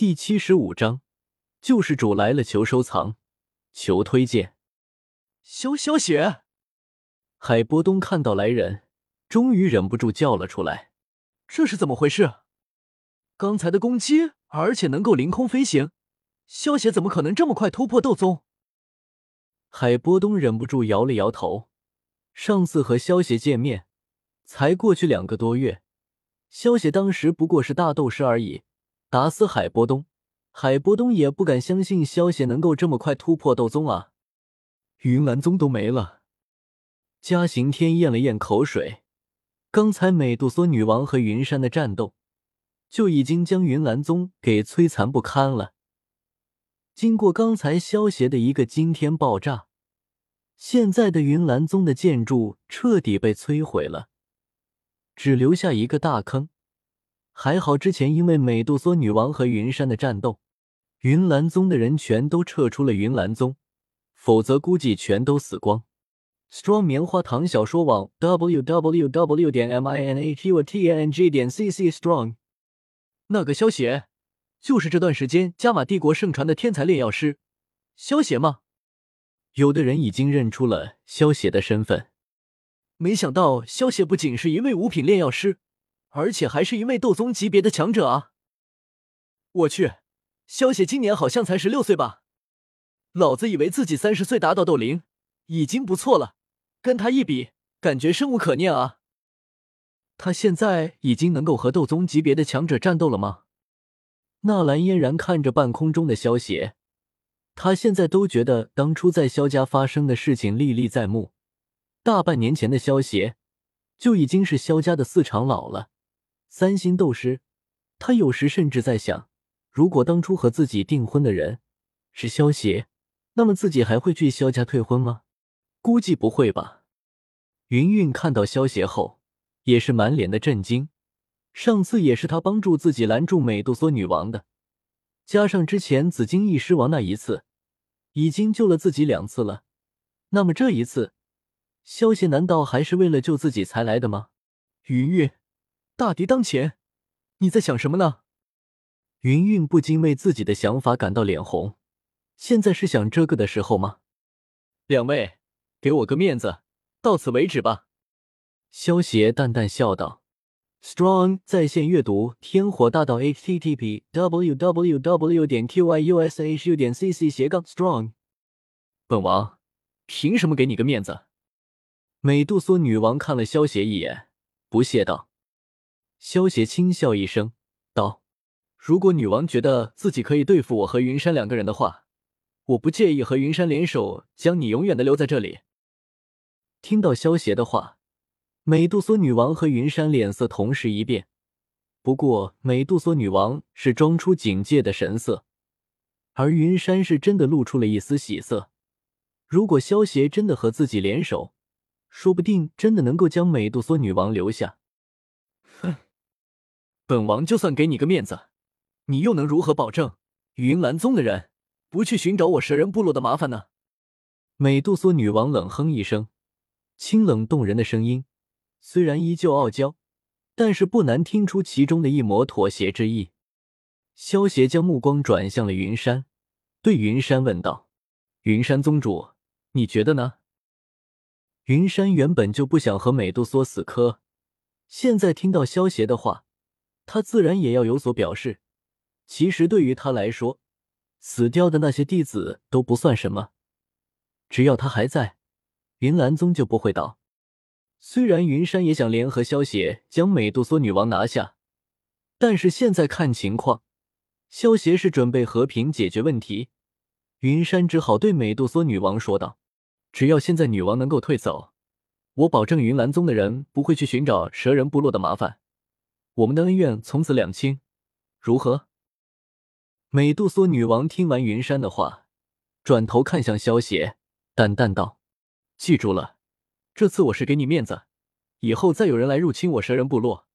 第七十五章，救世主来了，求收藏，求推荐。萧萧雪，海波东看到来人，终于忍不住叫了出来：“这是怎么回事？刚才的攻击，而且能够凌空飞行，萧雪怎么可能这么快突破斗宗？”海波东忍不住摇了摇头。上次和萧邪见面，才过去两个多月，萧邪当时不过是大斗师而已。打死海波东，海波东也不敢相信萧邪能够这么快突破斗宗啊！云岚宗都没了。嘉刑天咽了咽口水，刚才美杜莎女王和云山的战斗，就已经将云岚宗给摧残不堪了。经过刚才萧邪的一个惊天爆炸，现在的云岚宗的建筑彻底被摧毁了，只留下一个大坑。还好，之前因为美杜莎女王和云山的战斗，云岚宗的人全都撤出了云岚宗，否则估计全都死光。Strong 棉花糖小说网 w w w 点 m i n h u t n g 点 c c strong 那个萧邪，就是这段时间加玛帝国盛传的天才炼药师萧邪吗？有的人已经认出了萧邪的身份。没想到萧邪不仅是一位五品炼药师。而且还是一位斗宗级别的强者啊！我去，萧邪今年好像才十六岁吧？老子以为自己三十岁达到斗灵已经不错了，跟他一比，感觉生无可恋啊！他现在已经能够和斗宗级别的强者战斗了吗？纳兰嫣然看着半空中的萧邪，他现在都觉得当初在萧家发生的事情历历在目。大半年前的萧邪就已经是萧家的四长老了。三星斗师，他有时甚至在想，如果当初和自己订婚的人是萧邪，那么自己还会去萧家退婚吗？估计不会吧。云云看到萧邪后，也是满脸的震惊。上次也是他帮助自己拦住美杜莎女王的，加上之前紫金翼狮王那一次，已经救了自己两次了。那么这一次，萧邪难道还是为了救自己才来的吗？云云。大敌当前，你在想什么呢？云云不禁为自己的想法感到脸红。现在是想这个的时候吗？两位，给我个面子，到此为止吧。萧邪淡淡笑道。Strong 在线阅读：天火大道 http www 点 qyushu. 点 cc 斜杠 strong。本王凭什么给你个面子？美杜莎女王看了萧邪一眼，不屑道。萧邪轻笑一声，道：“如果女王觉得自己可以对付我和云山两个人的话，我不介意和云山联手，将你永远的留在这里。”听到萧邪的话，美杜莎女王和云山脸色同时一变。不过，美杜莎女王是装出警戒的神色，而云山是真的露出了一丝喜色。如果萧邪真的和自己联手，说不定真的能够将美杜莎女王留下。本王就算给你个面子，你又能如何保证云岚宗的人不去寻找我蛇人部落的麻烦呢？美杜莎女王冷哼一声，清冷动人的声音，虽然依旧傲娇，但是不难听出其中的一抹妥协之意。萧协将目光转向了云山，对云山问道：“云山宗主，你觉得呢？”云山原本就不想和美杜莎死磕，现在听到萧协的话。他自然也要有所表示。其实对于他来说，死掉的那些弟子都不算什么，只要他还在，云岚宗就不会倒。虽然云山也想联合萧协将美杜莎女王拿下，但是现在看情况，萧协是准备和平解决问题。云山只好对美杜莎女王说道：“只要现在女王能够退走，我保证云岚宗的人不会去寻找蛇人部落的麻烦。”我们的恩怨从此两清，如何？美杜莎女王听完云山的话，转头看向萧邪，淡淡道：“记住了，这次我是给你面子，以后再有人来入侵我蛇人部落，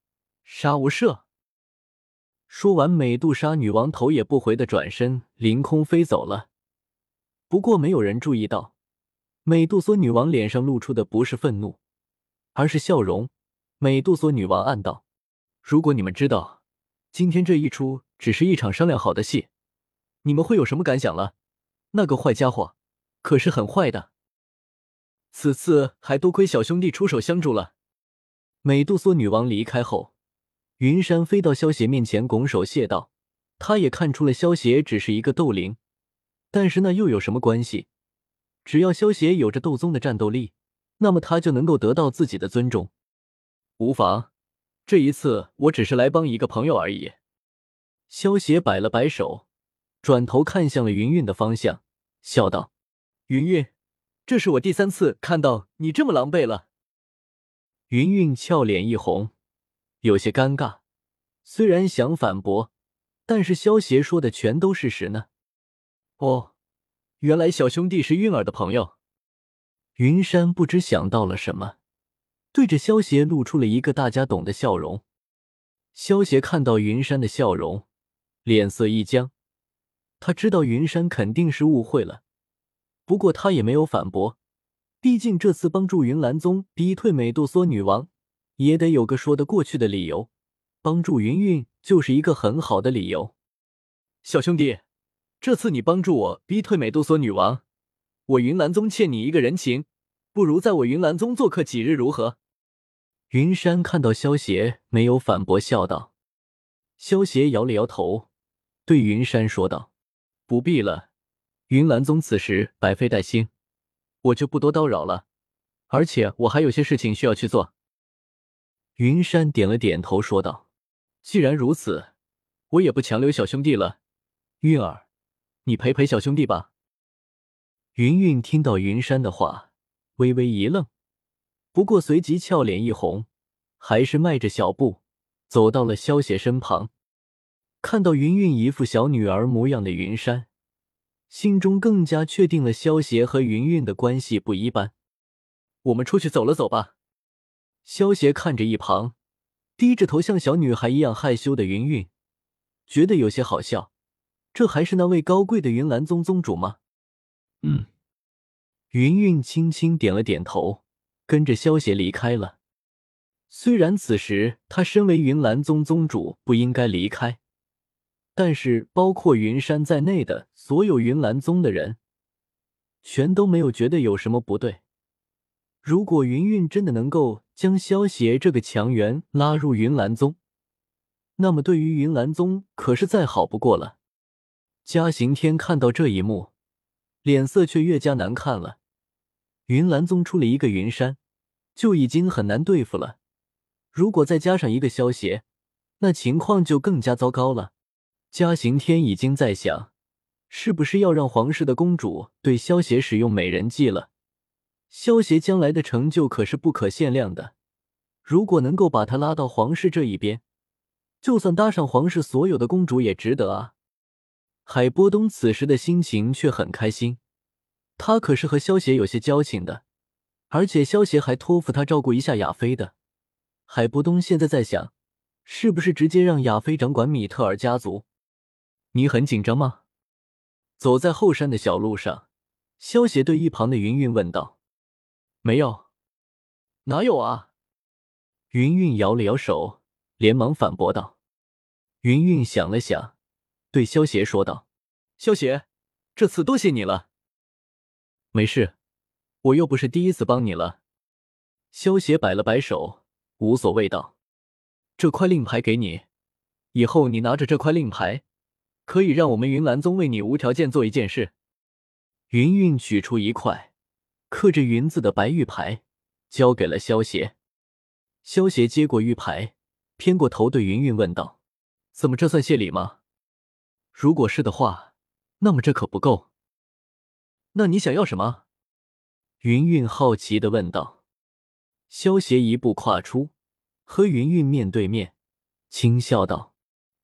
杀无赦。”说完，美杜莎女王头也不回的转身凌空飞走了。不过，没有人注意到，美杜莎女王脸上露出的不是愤怒，而是笑容。美杜莎女王暗道。如果你们知道，今天这一出只是一场商量好的戏，你们会有什么感想了？那个坏家伙可是很坏的。此次还多亏小兄弟出手相助了。美杜莎女王离开后，云山飞到萧邪面前，拱手谢道：“他也看出了萧邪只是一个斗灵，但是那又有什么关系？只要萧邪有着斗宗的战斗力，那么他就能够得到自己的尊重。无妨，这一次我只是来帮一个朋友而已。”萧邪摆了摆手，转头看向了云云的方向，笑道：“云云，这是我第三次看到你这么狼狈了。”云云俏脸一红，有些尴尬。虽然想反驳，但是萧邪说的全都是实呢。哦，原来小兄弟是韵儿的朋友。云山不知想到了什么，对着萧邪露出了一个大家懂的笑容。萧邪看到云山的笑容。脸色一僵，他知道云山肯定是误会了，不过他也没有反驳，毕竟这次帮助云岚宗逼退美杜莎女王，也得有个说得过去的理由。帮助云云就是一个很好的理由。小兄弟，这次你帮助我逼退美杜莎女王，我云岚宗欠你一个人情，不如在我云岚宗做客几日如何？云山看到萧邪没有反驳，笑道。萧邪摇了摇头。对云山说道：“不必了，云岚宗此时百废待兴，我就不多叨扰了。而且我还有些事情需要去做。”云山点了点头，说道：“既然如此，我也不强留小兄弟了。韵儿，你陪陪小兄弟吧。”云韵听到云山的话，微微一愣，不过随即俏脸一红，还是迈着小步走到了萧邪身旁。看到云云一副小女儿模样的云山，心中更加确定了萧邪和云云的关系不一般。我们出去走了走吧。萧邪看着一旁低着头像小女孩一样害羞的云云，觉得有些好笑。这还是那位高贵的云岚宗宗主吗？嗯。云云轻轻点了点头，跟着萧邪离开了。虽然此时他身为云岚宗宗主不应该离开。但是，包括云山在内的所有云岚宗的人，全都没有觉得有什么不对。如果云韵真的能够将萧邪这个强援拉入云岚宗，那么对于云岚宗可是再好不过了。嘉行天看到这一幕，脸色却越加难看了。云岚宗出了一个云山，就已经很难对付了，如果再加上一个萧邪，那情况就更加糟糕了。嘉行天已经在想，是不是要让皇室的公主对萧邪使用美人计了？萧邪将来的成就可是不可限量的，如果能够把他拉到皇室这一边，就算搭上皇室所有的公主也值得啊！海波东此时的心情却很开心，他可是和萧协有些交情的，而且萧协还托付他照顾一下亚妃的。海波东现在在想，是不是直接让亚妃掌管米特尔家族？你很紧张吗？走在后山的小路上，萧邪对一旁的云云问道：“没有，哪有啊？”云云摇了摇手，连忙反驳道。云云想了想，对萧邪说道：“萧邪，这次多谢你了。没事，我又不是第一次帮你了。”萧邪摆了摆手，无所谓道：“这块令牌给你，以后你拿着这块令牌。”可以让我们云岚宗为你无条件做一件事。云韵取出一块刻着“云”字的白玉牌，交给了萧邪。萧邪接过玉牌，偏过头对云韵问道：“怎么，这算谢礼吗？如果是的话，那么这可不够。那你想要什么？”云云好奇的问道。萧邪一步跨出，和云云面对面，轻笑道：“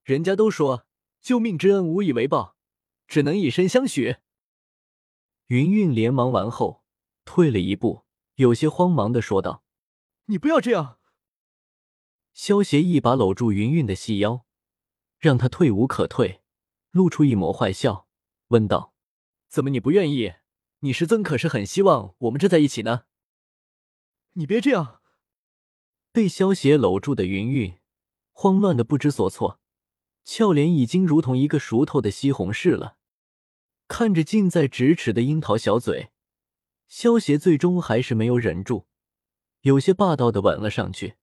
人家都说。”救命之恩无以为报，只能以身相许。云云连忙完后退了一步，有些慌忙的说道：“你不要这样。”萧协一把搂住云云的细腰，让她退无可退，露出一抹坏笑，问道：“怎么你不愿意？你师尊可是很希望我们这在一起呢。”你别这样。被萧协搂住的云韵慌乱的不知所措。俏脸已经如同一个熟透的西红柿了。看着近在咫尺的樱桃小嘴，萧协最终还是没有忍住，有些霸道的吻了上去。